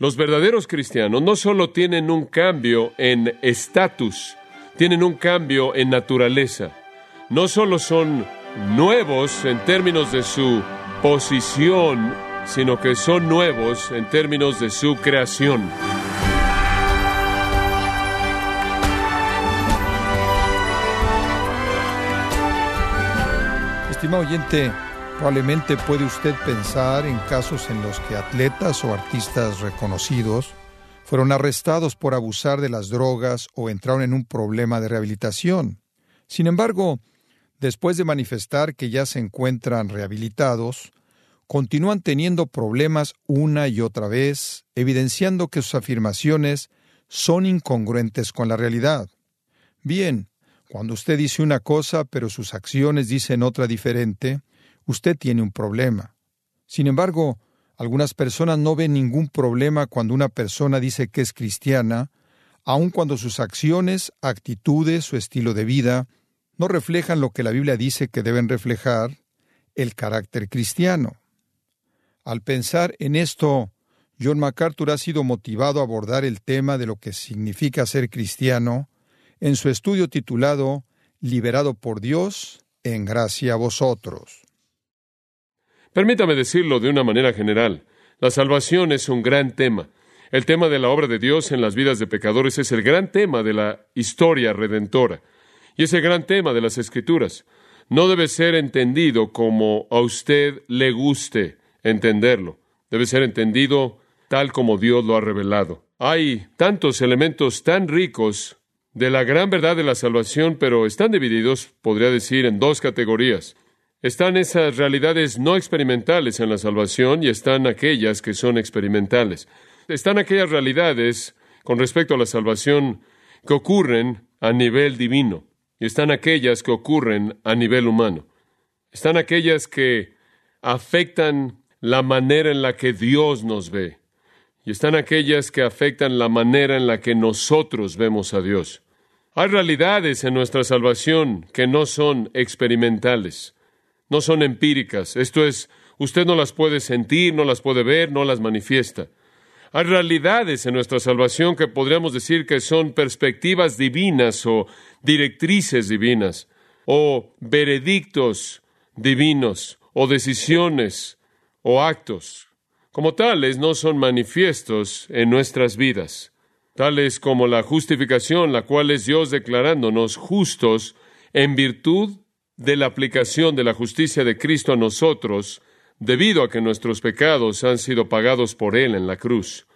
Los verdaderos cristianos no solo tienen un cambio en estatus, tienen un cambio en naturaleza. No solo son nuevos en términos de su posición, sino que son nuevos en términos de su creación. Estimado oyente, probablemente puede usted pensar en casos en los que atletas o artistas reconocidos fueron arrestados por abusar de las drogas o entraron en un problema de rehabilitación. Sin embargo, después de manifestar que ya se encuentran rehabilitados, continúan teniendo problemas una y otra vez, evidenciando que sus afirmaciones son incongruentes con la realidad. Bien, cuando usted dice una cosa pero sus acciones dicen otra diferente, usted tiene un problema. Sin embargo, algunas personas no ven ningún problema cuando una persona dice que es cristiana, aun cuando sus acciones, actitudes o estilo de vida no reflejan lo que la Biblia dice que deben reflejar, el carácter cristiano. Al pensar en esto, John MacArthur ha sido motivado a abordar el tema de lo que significa ser cristiano en su estudio titulado Liberado por Dios en gracia a vosotros. Permítame decirlo de una manera general. La salvación es un gran tema. El tema de la obra de Dios en las vidas de pecadores es el gran tema de la historia redentora. Y es el gran tema de las Escrituras. No debe ser entendido como a usted le guste entenderlo. Debe ser entendido tal como Dios lo ha revelado. Hay tantos elementos tan ricos de la gran verdad de la salvación, pero están divididos, podría decir, en dos categorías. Están esas realidades no experimentales en la salvación y están aquellas que son experimentales. Están aquellas realidades con respecto a la salvación que ocurren a nivel divino y están aquellas que ocurren a nivel humano. Están aquellas que afectan la manera en la que Dios nos ve y están aquellas que afectan la manera en la que nosotros vemos a Dios. Hay realidades en nuestra salvación que no son experimentales, no son empíricas. Esto es, usted no las puede sentir, no las puede ver, no las manifiesta. Hay realidades en nuestra salvación que podríamos decir que son perspectivas divinas o directrices divinas, o veredictos divinos, o decisiones, o actos. Como tales, no son manifiestos en nuestras vidas tales como la justificación, la cual es Dios declarándonos justos en virtud de la aplicación de la justicia de Cristo a nosotros, debido a que nuestros pecados han sido pagados por Él en la cruz,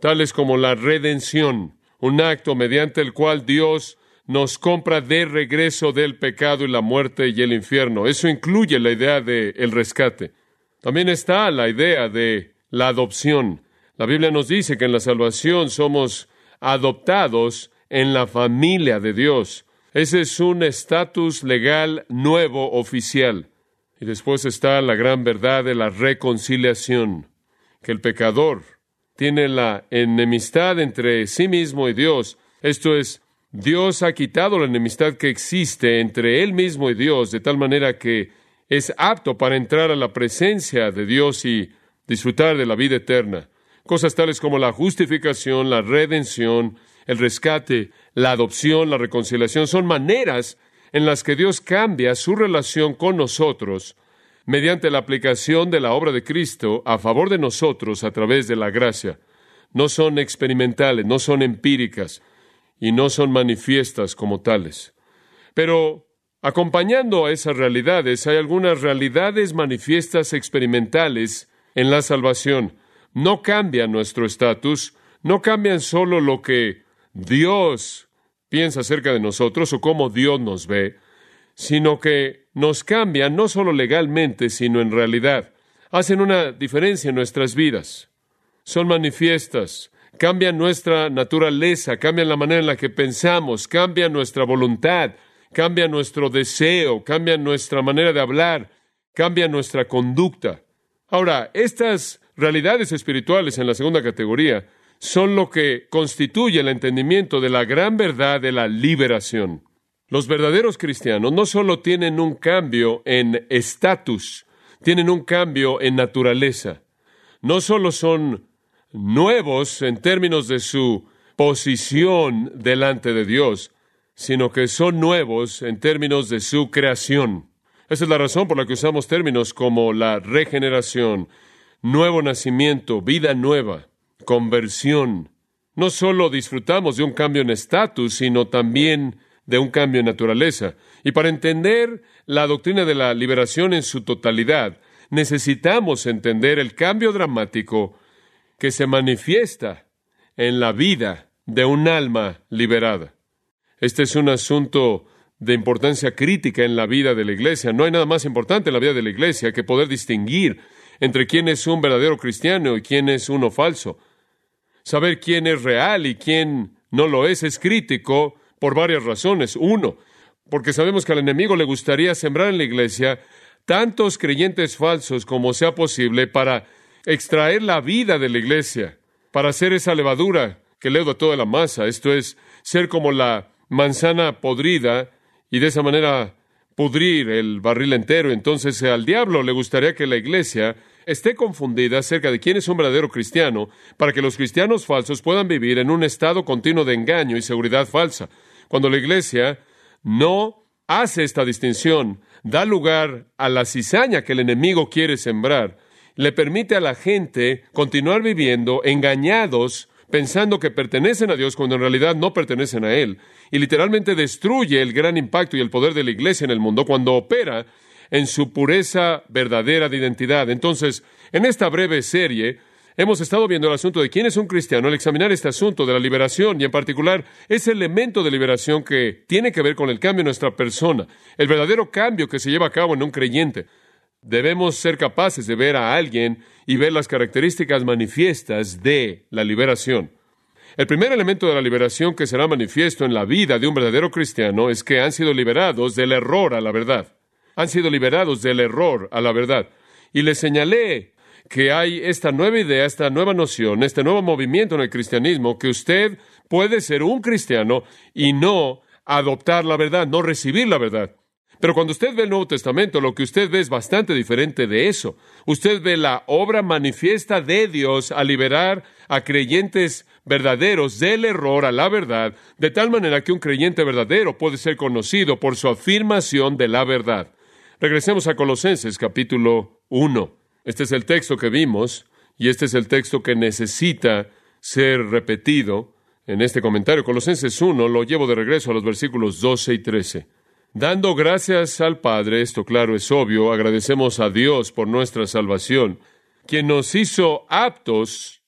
tales como la redención, un acto mediante el cual Dios nos compra de regreso del pecado y la muerte y el infierno. Eso incluye la idea de el rescate. También está la idea de la adopción. La Biblia nos dice que en la salvación somos adoptados en la familia de Dios. Ese es un estatus legal nuevo oficial. Y después está la gran verdad de la reconciliación, que el pecador tiene la enemistad entre sí mismo y Dios. Esto es, Dios ha quitado la enemistad que existe entre él mismo y Dios, de tal manera que es apto para entrar a la presencia de Dios y disfrutar de la vida eterna. Cosas tales como la justificación, la redención, el rescate, la adopción, la reconciliación, son maneras en las que Dios cambia su relación con nosotros mediante la aplicación de la obra de Cristo a favor de nosotros a través de la gracia. No son experimentales, no son empíricas y no son manifiestas como tales. Pero acompañando a esas realidades hay algunas realidades manifiestas experimentales en la salvación no cambian nuestro estatus, no cambian solo lo que Dios piensa acerca de nosotros o cómo Dios nos ve, sino que nos cambian no solo legalmente, sino en realidad. Hacen una diferencia en nuestras vidas. Son manifiestas, cambian nuestra naturaleza, cambian la manera en la que pensamos, cambian nuestra voluntad, cambian nuestro deseo, cambian nuestra manera de hablar, cambian nuestra conducta. Ahora, estas realidades espirituales en la segunda categoría son lo que constituye el entendimiento de la gran verdad de la liberación. Los verdaderos cristianos no solo tienen un cambio en estatus, tienen un cambio en naturaleza. No solo son nuevos en términos de su posición delante de Dios, sino que son nuevos en términos de su creación. Esa es la razón por la que usamos términos como la regeneración, nuevo nacimiento, vida nueva, conversión. No solo disfrutamos de un cambio en estatus, sino también de un cambio en naturaleza. Y para entender la doctrina de la liberación en su totalidad, necesitamos entender el cambio dramático que se manifiesta en la vida de un alma liberada. Este es un asunto de importancia crítica en la vida de la iglesia. No hay nada más importante en la vida de la iglesia que poder distinguir entre quién es un verdadero cristiano y quién es uno falso. Saber quién es real y quién no lo es es crítico por varias razones. Uno, porque sabemos que al enemigo le gustaría sembrar en la iglesia tantos creyentes falsos como sea posible para extraer la vida de la iglesia, para hacer esa levadura que leuda toda la masa, esto es, ser como la manzana podrida y de esa manera pudrir el barril entero. Entonces al diablo le gustaría que la iglesia esté confundida acerca de quién es un verdadero cristiano, para que los cristianos falsos puedan vivir en un estado continuo de engaño y seguridad falsa. Cuando la iglesia no hace esta distinción, da lugar a la cizaña que el enemigo quiere sembrar, le permite a la gente continuar viviendo engañados, pensando que pertenecen a Dios cuando en realidad no pertenecen a Él, y literalmente destruye el gran impacto y el poder de la iglesia en el mundo cuando opera en su pureza verdadera de identidad. Entonces, en esta breve serie, Hemos estado viendo el asunto de quién es un cristiano al examinar este asunto de la liberación y en particular ese elemento de liberación que tiene que ver con el cambio en nuestra persona, el verdadero cambio que se lleva a cabo en un creyente. Debemos ser capaces de ver a alguien y ver las características manifiestas de la liberación. El primer elemento de la liberación que será manifiesto en la vida de un verdadero cristiano es que han sido liberados del error a la verdad. Han sido liberados del error a la verdad. Y les señalé que hay esta nueva idea, esta nueva noción, este nuevo movimiento en el cristianismo, que usted puede ser un cristiano y no adoptar la verdad, no recibir la verdad. Pero cuando usted ve el Nuevo Testamento, lo que usted ve es bastante diferente de eso. Usted ve la obra manifiesta de Dios a liberar a creyentes verdaderos del error a la verdad, de tal manera que un creyente verdadero puede ser conocido por su afirmación de la verdad. Regresemos a Colosenses capítulo 1. Este es el texto que vimos y este es el texto que necesita ser repetido en este comentario. Colosenses 1 lo llevo de regreso a los versículos 12 y 13. Dando gracias al Padre, esto claro es obvio, agradecemos a Dios por nuestra salvación, quien nos hizo aptos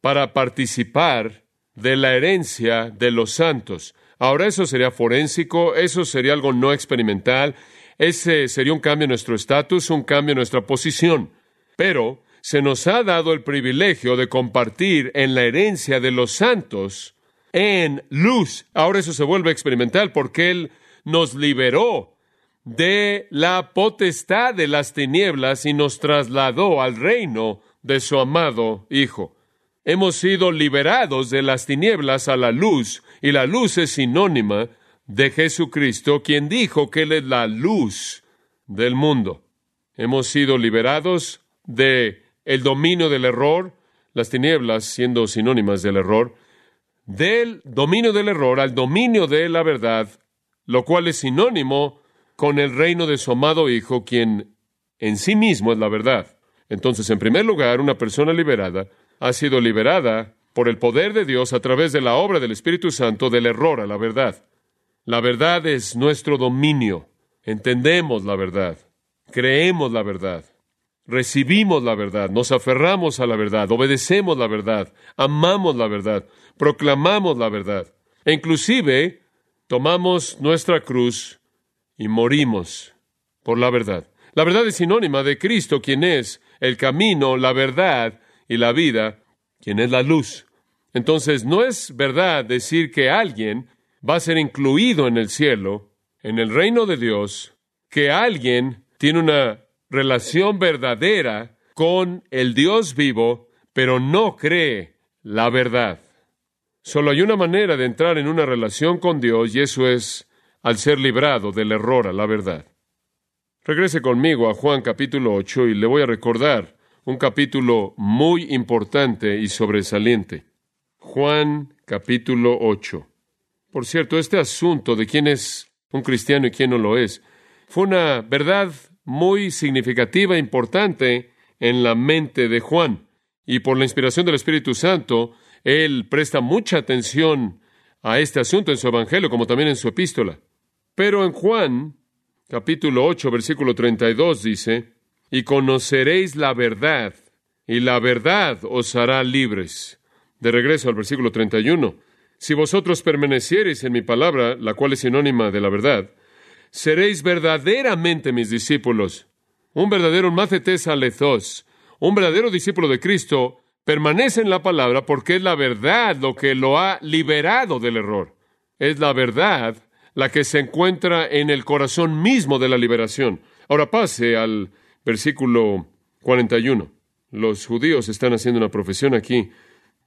para participar de la herencia de los santos. Ahora eso sería forénsico, eso sería algo no experimental, ese sería un cambio en nuestro estatus, un cambio en nuestra posición. Pero se nos ha dado el privilegio de compartir en la herencia de los santos en luz. Ahora eso se vuelve experimental porque Él nos liberó de la potestad de las tinieblas y nos trasladó al reino de su amado Hijo. Hemos sido liberados de las tinieblas a la luz y la luz es sinónima de Jesucristo, quien dijo que Él es la luz del mundo. Hemos sido liberados de el dominio del error, las tinieblas siendo sinónimas del error, del dominio del error al dominio de la verdad, lo cual es sinónimo con el reino de su amado Hijo, quien en sí mismo es la verdad. Entonces, en primer lugar, una persona liberada ha sido liberada por el poder de Dios a través de la obra del Espíritu Santo del error a la verdad. La verdad es nuestro dominio. Entendemos la verdad. Creemos la verdad recibimos la verdad, nos aferramos a la verdad, obedecemos la verdad, amamos la verdad, proclamamos la verdad. E inclusive tomamos nuestra cruz y morimos por la verdad. La verdad es sinónima de Cristo, quien es el camino, la verdad y la vida, quien es la luz. Entonces, no es verdad decir que alguien va a ser incluido en el cielo, en el reino de Dios, que alguien tiene una relación verdadera con el Dios vivo, pero no cree la verdad. Solo hay una manera de entrar en una relación con Dios y eso es al ser librado del error a la verdad. Regrese conmigo a Juan capítulo 8 y le voy a recordar un capítulo muy importante y sobresaliente. Juan capítulo 8. Por cierto, este asunto de quién es un cristiano y quién no lo es, fue una verdad muy significativa e importante en la mente de Juan. Y por la inspiración del Espíritu Santo, él presta mucha atención a este asunto en su Evangelio, como también en su epístola. Pero en Juan, capítulo 8, versículo 32 dice, y conoceréis la verdad, y la verdad os hará libres. De regreso al versículo 31. Si vosotros permaneciereis en mi palabra, la cual es sinónima de la verdad, seréis verdaderamente mis discípulos. Un verdadero macetes alethos, un verdadero discípulo de Cristo, permanece en la palabra porque es la verdad lo que lo ha liberado del error. Es la verdad la que se encuentra en el corazón mismo de la liberación. Ahora pase al versículo 41. Los judíos están haciendo una profesión aquí.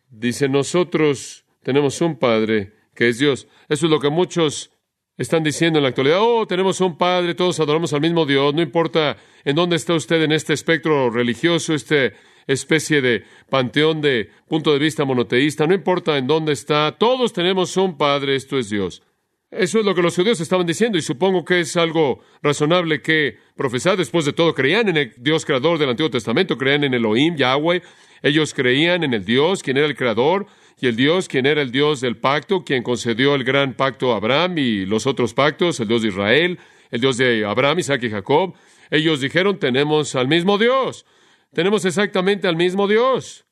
Dice, nosotros tenemos un Padre que es Dios. Eso es lo que muchos están diciendo en la actualidad. Oh, tenemos un Padre, todos adoramos al mismo Dios. No importa en dónde está usted en este espectro religioso, esta especie de panteón de punto de vista monoteísta. No importa en dónde está, todos tenemos un Padre, esto es Dios. Eso es lo que los judíos estaban diciendo y supongo que es algo razonable que profesar. Después de todo, creían en el Dios creador del Antiguo Testamento, creían en Elohim, Yahweh. Ellos creían en el Dios, quien era el creador, y el Dios, quien era el Dios del pacto, quien concedió el gran pacto a Abraham y los otros pactos, el Dios de Israel, el Dios de Abraham, Isaac y Jacob. Ellos dijeron, tenemos al mismo Dios, tenemos exactamente al mismo Dios.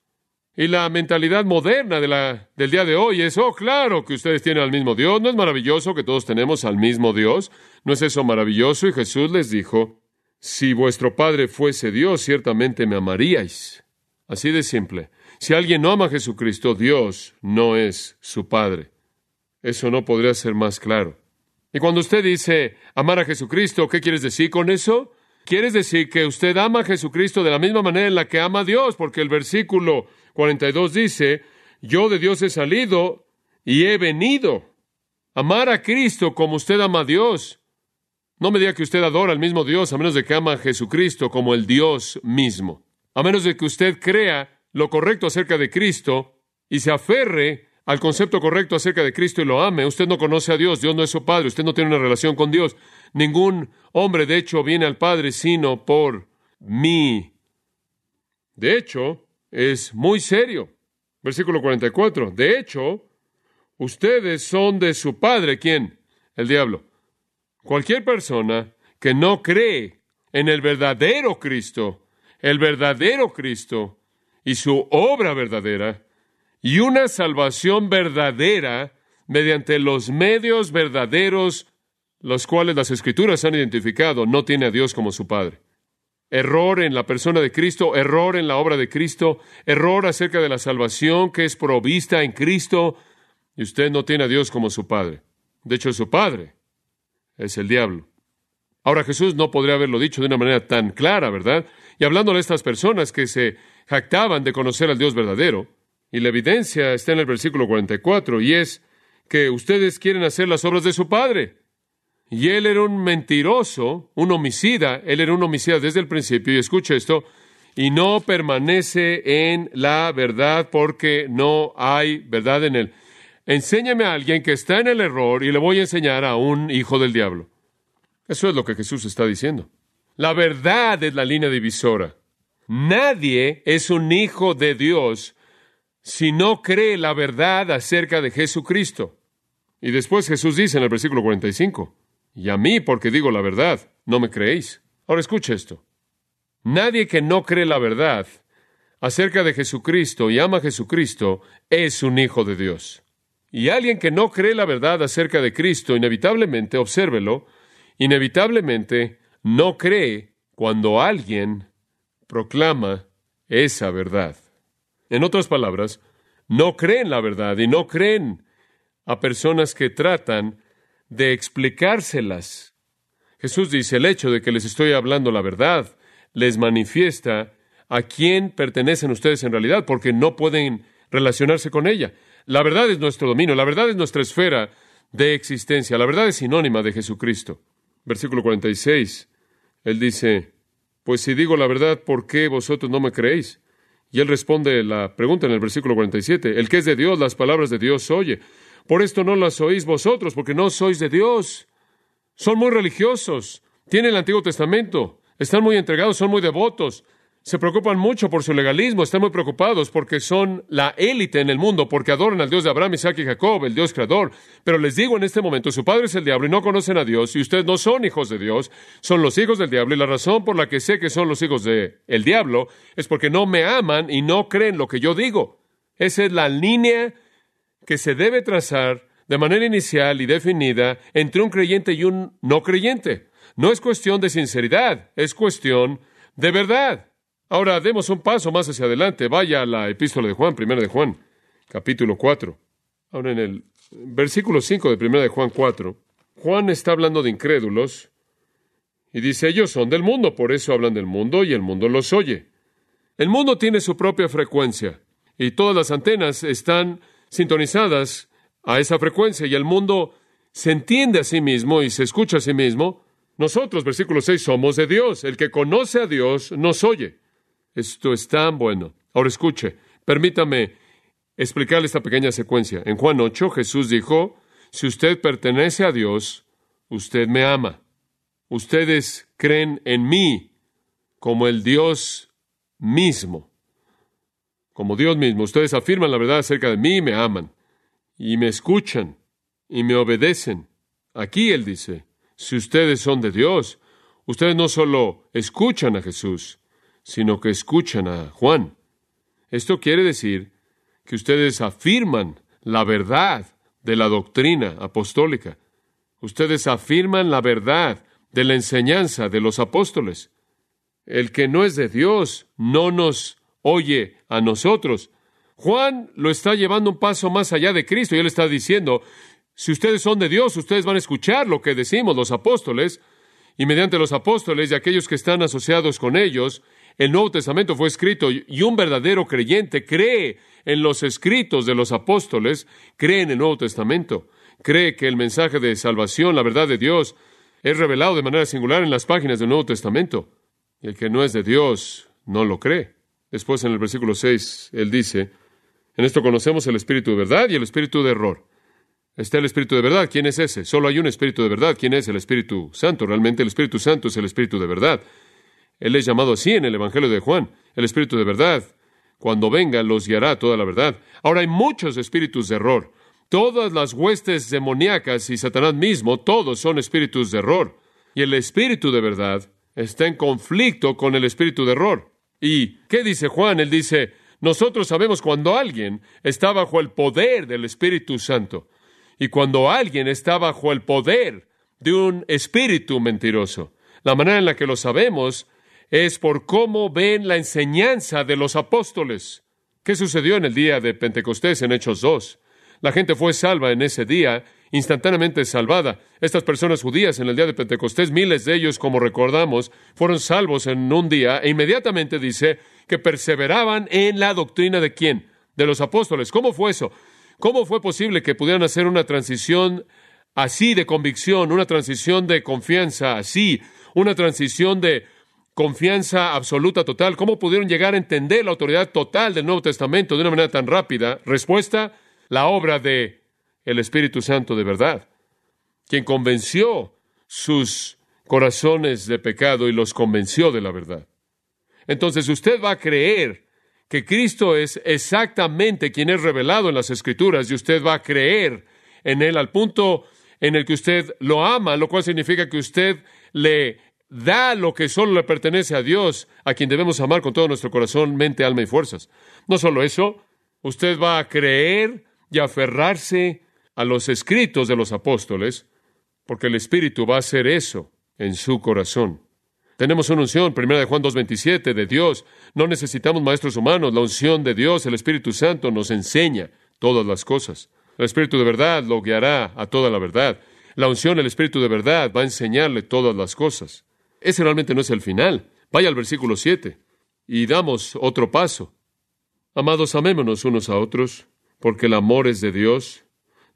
Y la mentalidad moderna del día de hoy es, oh, claro que ustedes tienen al mismo Dios. ¿No es maravilloso que todos tenemos al mismo Dios? ¿No es eso maravilloso? Y Jesús les dijo, si vuestro Padre fuese Dios, ciertamente me amaríais. Así de simple. Si alguien no ama a Jesucristo, Dios no es su Padre. Eso no podría ser más claro. Y cuando usted dice amar a Jesucristo, ¿qué quieres decir con eso? Quieres decir que usted ama a Jesucristo de la misma manera en la que ama a Dios, porque el versículo 42 dice, yo de Dios he salido y he venido. Amar a Cristo como usted ama a Dios. No me diga que usted adora al mismo Dios, a menos de que ama a Jesucristo como el Dios mismo. A menos de que usted crea lo correcto acerca de Cristo y se aferre al concepto correcto acerca de Cristo y lo ame. Usted no conoce a Dios, Dios no es su Padre, usted no tiene una relación con Dios. Ningún hombre, de hecho, viene al Padre sino por mí. De hecho, es muy serio. Versículo 44. De hecho, ustedes son de su padre. ¿Quién? El diablo. Cualquier persona que no cree en el verdadero Cristo, el verdadero Cristo y su obra verdadera, y una salvación verdadera mediante los medios verdaderos los cuales las escrituras han identificado, no tiene a Dios como su Padre error en la persona de Cristo, error en la obra de Cristo, error acerca de la salvación que es provista en Cristo, y usted no tiene a Dios como su Padre. De hecho, su Padre es el diablo. Ahora Jesús no podría haberlo dicho de una manera tan clara, ¿verdad? Y hablando de estas personas que se jactaban de conocer al Dios verdadero, y la evidencia está en el versículo 44, y es que ustedes quieren hacer las obras de su Padre. Y él era un mentiroso, un homicida, él era un homicida desde el principio, y escucha esto, y no permanece en la verdad porque no hay verdad en él. Enséñame a alguien que está en el error y le voy a enseñar a un hijo del diablo. Eso es lo que Jesús está diciendo. La verdad es la línea divisora. Nadie es un hijo de Dios si no cree la verdad acerca de Jesucristo. Y después Jesús dice en el versículo 45, y a mí porque digo la verdad, no me creéis. Ahora escuche esto. Nadie que no cree la verdad acerca de Jesucristo y ama a Jesucristo es un hijo de Dios. Y alguien que no cree la verdad acerca de Cristo, inevitablemente, obsérvelo, inevitablemente no cree cuando alguien proclama esa verdad. En otras palabras, no creen la verdad y no creen a personas que tratan de explicárselas. Jesús dice, el hecho de que les estoy hablando la verdad les manifiesta a quién pertenecen ustedes en realidad, porque no pueden relacionarse con ella. La verdad es nuestro dominio, la verdad es nuestra esfera de existencia, la verdad es sinónima de Jesucristo. Versículo 46, Él dice, pues si digo la verdad, ¿por qué vosotros no me creéis? Y él responde la pregunta en el versículo 47, el que es de Dios, las palabras de Dios oye. Por esto no las oís vosotros, porque no sois de Dios. Son muy religiosos, tienen el Antiguo Testamento, están muy entregados, son muy devotos, se preocupan mucho por su legalismo, están muy preocupados porque son la élite en el mundo, porque adoran al Dios de Abraham, Isaac y Jacob, el Dios creador. Pero les digo en este momento, su padre es el diablo y no conocen a Dios, y ustedes no son hijos de Dios, son los hijos del diablo, y la razón por la que sé que son los hijos del el diablo es porque no me aman y no creen lo que yo digo. Esa es la línea que se debe trazar de manera inicial y definida entre un creyente y un no creyente. No es cuestión de sinceridad, es cuestión de verdad. Ahora demos un paso más hacia adelante. Vaya a la epístola de Juan, primera de Juan, capítulo 4. Ahora en el versículo 5 de primera de Juan 4, Juan está hablando de incrédulos y dice, ellos son del mundo, por eso hablan del mundo y el mundo los oye. El mundo tiene su propia frecuencia y todas las antenas están sintonizadas a esa frecuencia y el mundo se entiende a sí mismo y se escucha a sí mismo. Nosotros, versículo 6, somos de Dios. El que conoce a Dios nos oye. Esto es tan bueno. Ahora escuche, permítame explicarle esta pequeña secuencia. En Juan 8 Jesús dijo, si usted pertenece a Dios, usted me ama. Ustedes creen en mí como el Dios mismo. Como Dios mismo. Ustedes afirman la verdad acerca de mí y me aman. Y me escuchan y me obedecen. Aquí Él dice, si ustedes son de Dios, ustedes no solo escuchan a Jesús, sino que escuchan a Juan. Esto quiere decir que ustedes afirman la verdad de la doctrina apostólica. Ustedes afirman la verdad de la enseñanza de los apóstoles. El que no es de Dios no nos oye a nosotros. Juan lo está llevando un paso más allá de Cristo y él está diciendo, si ustedes son de Dios, ustedes van a escuchar lo que decimos los apóstoles, y mediante los apóstoles y aquellos que están asociados con ellos, el Nuevo Testamento fue escrito y un verdadero creyente cree en los escritos de los apóstoles, cree en el Nuevo Testamento, cree que el mensaje de salvación, la verdad de Dios, es revelado de manera singular en las páginas del Nuevo Testamento. Y el que no es de Dios no lo cree. Después en el versículo 6, él dice, en esto conocemos el espíritu de verdad y el espíritu de error. Está el Espíritu de verdad. ¿Quién es ese? Solo hay un Espíritu de verdad. ¿Quién es el Espíritu Santo? Realmente el Espíritu Santo es el Espíritu de verdad. Él es llamado así en el Evangelio de Juan, el Espíritu de verdad. Cuando venga, los guiará toda la verdad. Ahora hay muchos espíritus de error. Todas las huestes demoníacas y Satanás mismo, todos son espíritus de error. Y el espíritu de verdad está en conflicto con el espíritu de error. ¿Y qué dice Juan? Él dice, nosotros sabemos cuando alguien está bajo el poder del Espíritu Santo y cuando alguien está bajo el poder de un espíritu mentiroso. La manera en la que lo sabemos es por cómo ven la enseñanza de los apóstoles. ¿Qué sucedió en el día de Pentecostés en Hechos 2? La gente fue salva en ese día, instantáneamente salvada. Estas personas judías en el día de Pentecostés, miles de ellos, como recordamos, fueron salvos en un día e inmediatamente dice que perseveraban en la doctrina de quién? De los apóstoles. ¿Cómo fue eso? ¿Cómo fue posible que pudieran hacer una transición así de convicción, una transición de confianza así, una transición de confianza absoluta total. ¿Cómo pudieron llegar a entender la autoridad total del Nuevo Testamento de una manera tan rápida? Respuesta, la obra de el Espíritu Santo de verdad, quien convenció sus corazones de pecado y los convenció de la verdad. Entonces usted va a creer que Cristo es exactamente quien es revelado en las Escrituras y usted va a creer en Él al punto en el que usted lo ama, lo cual significa que usted le da lo que solo le pertenece a Dios, a quien debemos amar con todo nuestro corazón, mente, alma y fuerzas. No solo eso, usted va a creer y aferrarse a los escritos de los apóstoles, porque el Espíritu va a hacer eso en su corazón. Tenemos una unción, primera de Juan 2.27, de Dios. No necesitamos maestros humanos. La unción de Dios, el Espíritu Santo, nos enseña todas las cosas. El Espíritu de verdad lo guiará a toda la verdad. La unción, el Espíritu de verdad, va a enseñarle todas las cosas. Ese realmente no es el final. Vaya al versículo 7 y damos otro paso. Amados, amémonos unos a otros, porque el amor es de Dios.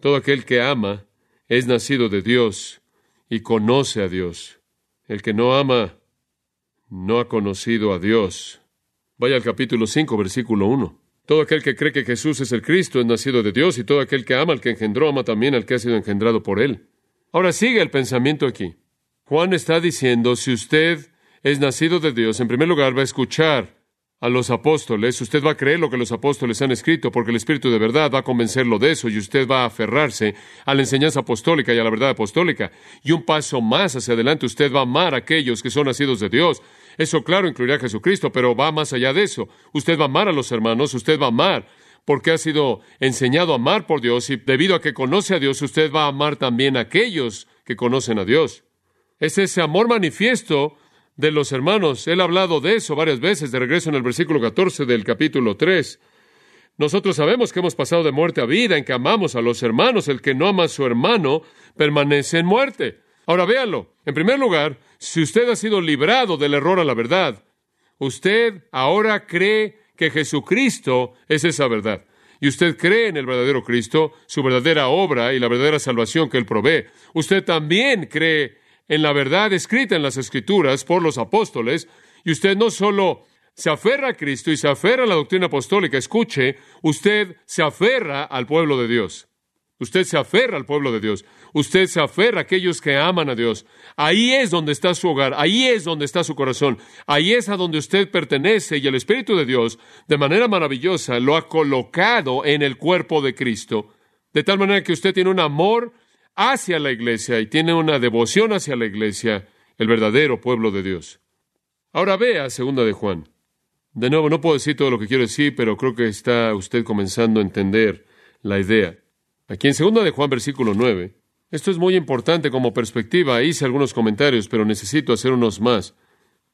Todo aquel que ama es nacido de Dios y conoce a Dios. El que no ama no ha conocido a Dios. Vaya al capítulo 5, versículo 1. Todo aquel que cree que Jesús es el Cristo es nacido de Dios y todo aquel que ama al que engendró ama también al que ha sido engendrado por él. Ahora sigue el pensamiento aquí. Juan está diciendo, si usted es nacido de Dios, en primer lugar va a escuchar a los apóstoles, usted va a creer lo que los apóstoles han escrito, porque el Espíritu de verdad va a convencerlo de eso y usted va a aferrarse a la enseñanza apostólica y a la verdad apostólica. Y un paso más hacia adelante, usted va a amar a aquellos que son nacidos de Dios. Eso, claro, incluirá a Jesucristo, pero va más allá de eso. Usted va a amar a los hermanos, usted va a amar porque ha sido enseñado a amar por Dios y debido a que conoce a Dios, usted va a amar también a aquellos que conocen a Dios. Es ese amor manifiesto de los hermanos. Él ha hablado de eso varias veces, de regreso en el versículo 14 del capítulo 3. Nosotros sabemos que hemos pasado de muerte a vida, en que amamos a los hermanos. El que no ama a su hermano permanece en muerte. Ahora véalo. En primer lugar, si usted ha sido librado del error a la verdad, usted ahora cree que Jesucristo es esa verdad. Y usted cree en el verdadero Cristo, su verdadera obra y la verdadera salvación que Él provee. Usted también cree en la verdad escrita en las Escrituras por los apóstoles, y usted no solo se aferra a Cristo y se aferra a la doctrina apostólica, escuche, usted se aferra al pueblo de Dios. Usted se aferra al pueblo de Dios. Usted se aferra a aquellos que aman a Dios. Ahí es donde está su hogar. Ahí es donde está su corazón. Ahí es a donde usted pertenece y el Espíritu de Dios, de manera maravillosa, lo ha colocado en el cuerpo de Cristo. De tal manera que usted tiene un amor hacia la iglesia y tiene una devoción hacia la iglesia, el verdadero pueblo de Dios. Ahora vea segunda de Juan. De nuevo, no puedo decir todo lo que quiero decir, pero creo que está usted comenzando a entender la idea. Aquí en segunda de Juan, versículo 9, esto es muy importante como perspectiva. Hice algunos comentarios, pero necesito hacer unos más.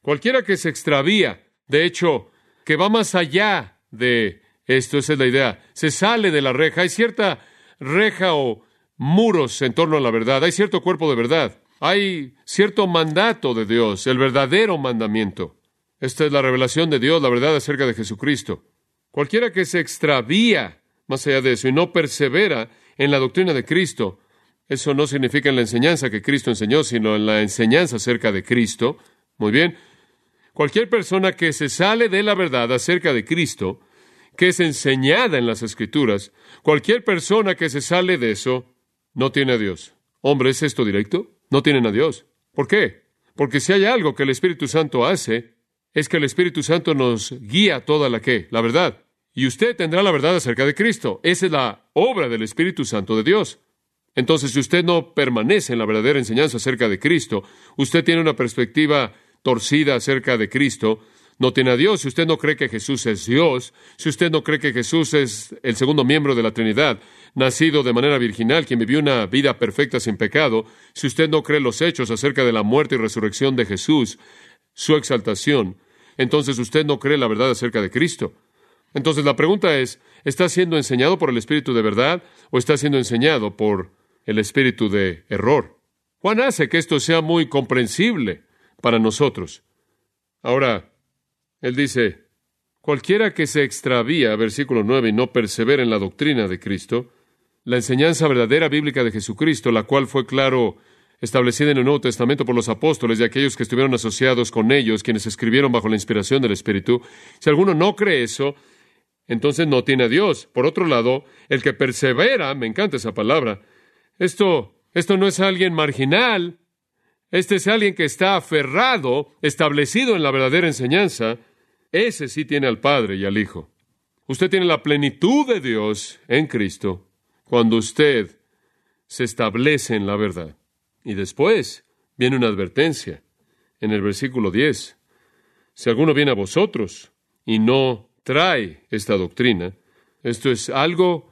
Cualquiera que se extravía, de hecho, que va más allá de esto, esa es la idea, se sale de la reja. Hay cierta reja o muros en torno a la verdad, hay cierto cuerpo de verdad, hay cierto mandato de Dios, el verdadero mandamiento. Esta es la revelación de Dios, la verdad acerca de Jesucristo. Cualquiera que se extravía más allá de eso y no persevera en la doctrina de Cristo, eso no significa en la enseñanza que Cristo enseñó, sino en la enseñanza acerca de Cristo. Muy bien. Cualquier persona que se sale de la verdad acerca de Cristo, que es enseñada en las Escrituras, cualquier persona que se sale de eso, no tiene a Dios. Hombre, ¿es esto directo? No tienen a Dios. ¿Por qué? Porque si hay algo que el Espíritu Santo hace, es que el Espíritu Santo nos guía toda la que, la verdad. Y usted tendrá la verdad acerca de Cristo. Esa es la obra del Espíritu Santo de Dios. Entonces, si usted no permanece en la verdadera enseñanza acerca de Cristo, usted tiene una perspectiva torcida acerca de Cristo, no tiene a Dios, si usted no cree que Jesús es Dios, si usted no cree que Jesús es el segundo miembro de la Trinidad, nacido de manera virginal, quien vivió una vida perfecta sin pecado, si usted no cree los hechos acerca de la muerte y resurrección de Jesús, su exaltación, entonces usted no cree la verdad acerca de Cristo. Entonces la pregunta es, ¿está siendo enseñado por el Espíritu de verdad o está siendo enseñado por el Espíritu de error? Juan hace que esto sea muy comprensible para nosotros. Ahora, él dice, cualquiera que se extravía, versículo 9, y no persevera en la doctrina de Cristo, la enseñanza verdadera bíblica de Jesucristo, la cual fue claro establecida en el Nuevo Testamento por los apóstoles y aquellos que estuvieron asociados con ellos, quienes escribieron bajo la inspiración del Espíritu. Si alguno no cree eso, entonces no tiene a Dios. Por otro lado, el que persevera, me encanta esa palabra, esto, esto no es alguien marginal, este es alguien que está aferrado, establecido en la verdadera enseñanza, ese sí tiene al Padre y al Hijo. Usted tiene la plenitud de Dios en Cristo cuando usted se establece en la verdad. Y después viene una advertencia en el versículo 10. Si alguno viene a vosotros y no trae esta doctrina, esto es algo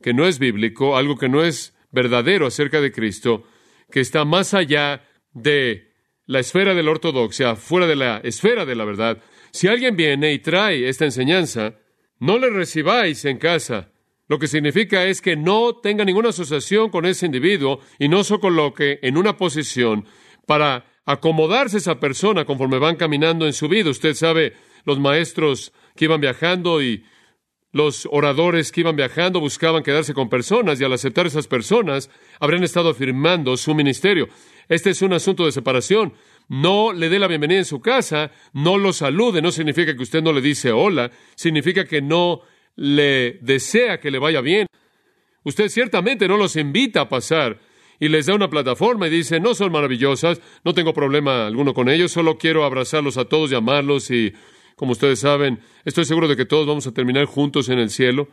que no es bíblico, algo que no es verdadero acerca de Cristo, que está más allá de la esfera de la ortodoxia, fuera de la esfera de la verdad, si alguien viene y trae esta enseñanza, no le recibáis en casa. Lo que significa es que no tenga ninguna asociación con ese individuo y no se coloque en una posición para acomodarse esa persona conforme van caminando en su vida. Usted sabe, los maestros que iban viajando y los oradores que iban viajando buscaban quedarse con personas y al aceptar esas personas habrían estado afirmando su ministerio. Este es un asunto de separación. No le dé la bienvenida en su casa, no lo salude, no significa que usted no le dice hola, significa que no le desea que le vaya bien. Usted ciertamente no los invita a pasar y les da una plataforma y dice, no son maravillosas, no tengo problema alguno con ellos, solo quiero abrazarlos a todos y y, como ustedes saben, estoy seguro de que todos vamos a terminar juntos en el cielo.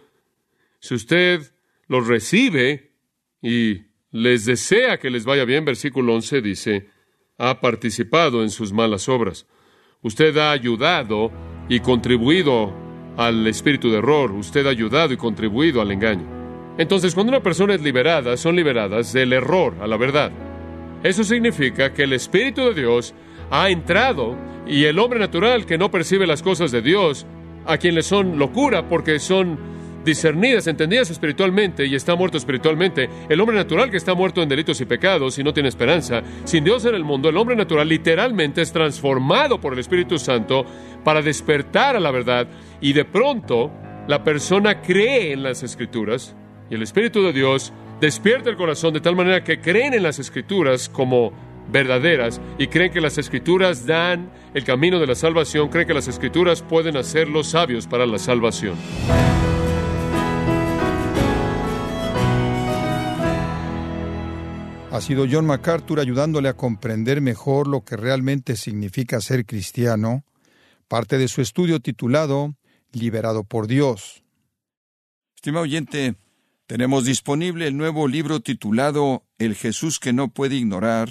Si usted los recibe y les desea que les vaya bien, versículo 11 dice, ha participado en sus malas obras. Usted ha ayudado y contribuido al espíritu de error, usted ha ayudado y contribuido al engaño. Entonces, cuando una persona es liberada, son liberadas del error a la verdad. Eso significa que el Espíritu de Dios ha entrado y el hombre natural que no percibe las cosas de Dios, a quien le son locura porque son discernidas, entendidas espiritualmente y está muerto espiritualmente. El hombre natural que está muerto en delitos y pecados y no tiene esperanza, sin Dios en el mundo, el hombre natural literalmente es transformado por el Espíritu Santo para despertar a la verdad y de pronto la persona cree en las escrituras y el Espíritu de Dios despierta el corazón de tal manera que creen en las escrituras como verdaderas y creen que las escrituras dan el camino de la salvación, creen que las escrituras pueden hacerlos sabios para la salvación. Ha sido John MacArthur ayudándole a comprender mejor lo que realmente significa ser cristiano, parte de su estudio titulado Liberado por Dios. Estimado oyente, tenemos disponible el nuevo libro titulado El Jesús que no puede ignorar,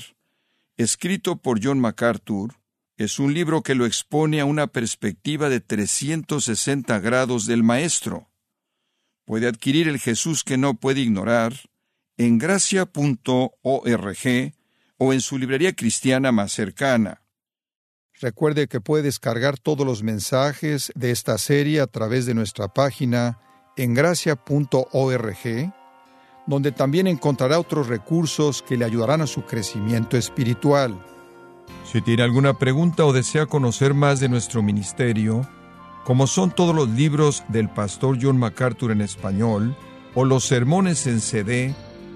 escrito por John MacArthur. Es un libro que lo expone a una perspectiva de 360 grados del Maestro. Puede adquirir el Jesús que no puede ignorar en gracia.org o en su librería cristiana más cercana. Recuerde que puede descargar todos los mensajes de esta serie a través de nuestra página en gracia.org, donde también encontrará otros recursos que le ayudarán a su crecimiento espiritual. Si tiene alguna pregunta o desea conocer más de nuestro ministerio, como son todos los libros del pastor John MacArthur en español o los sermones en CD,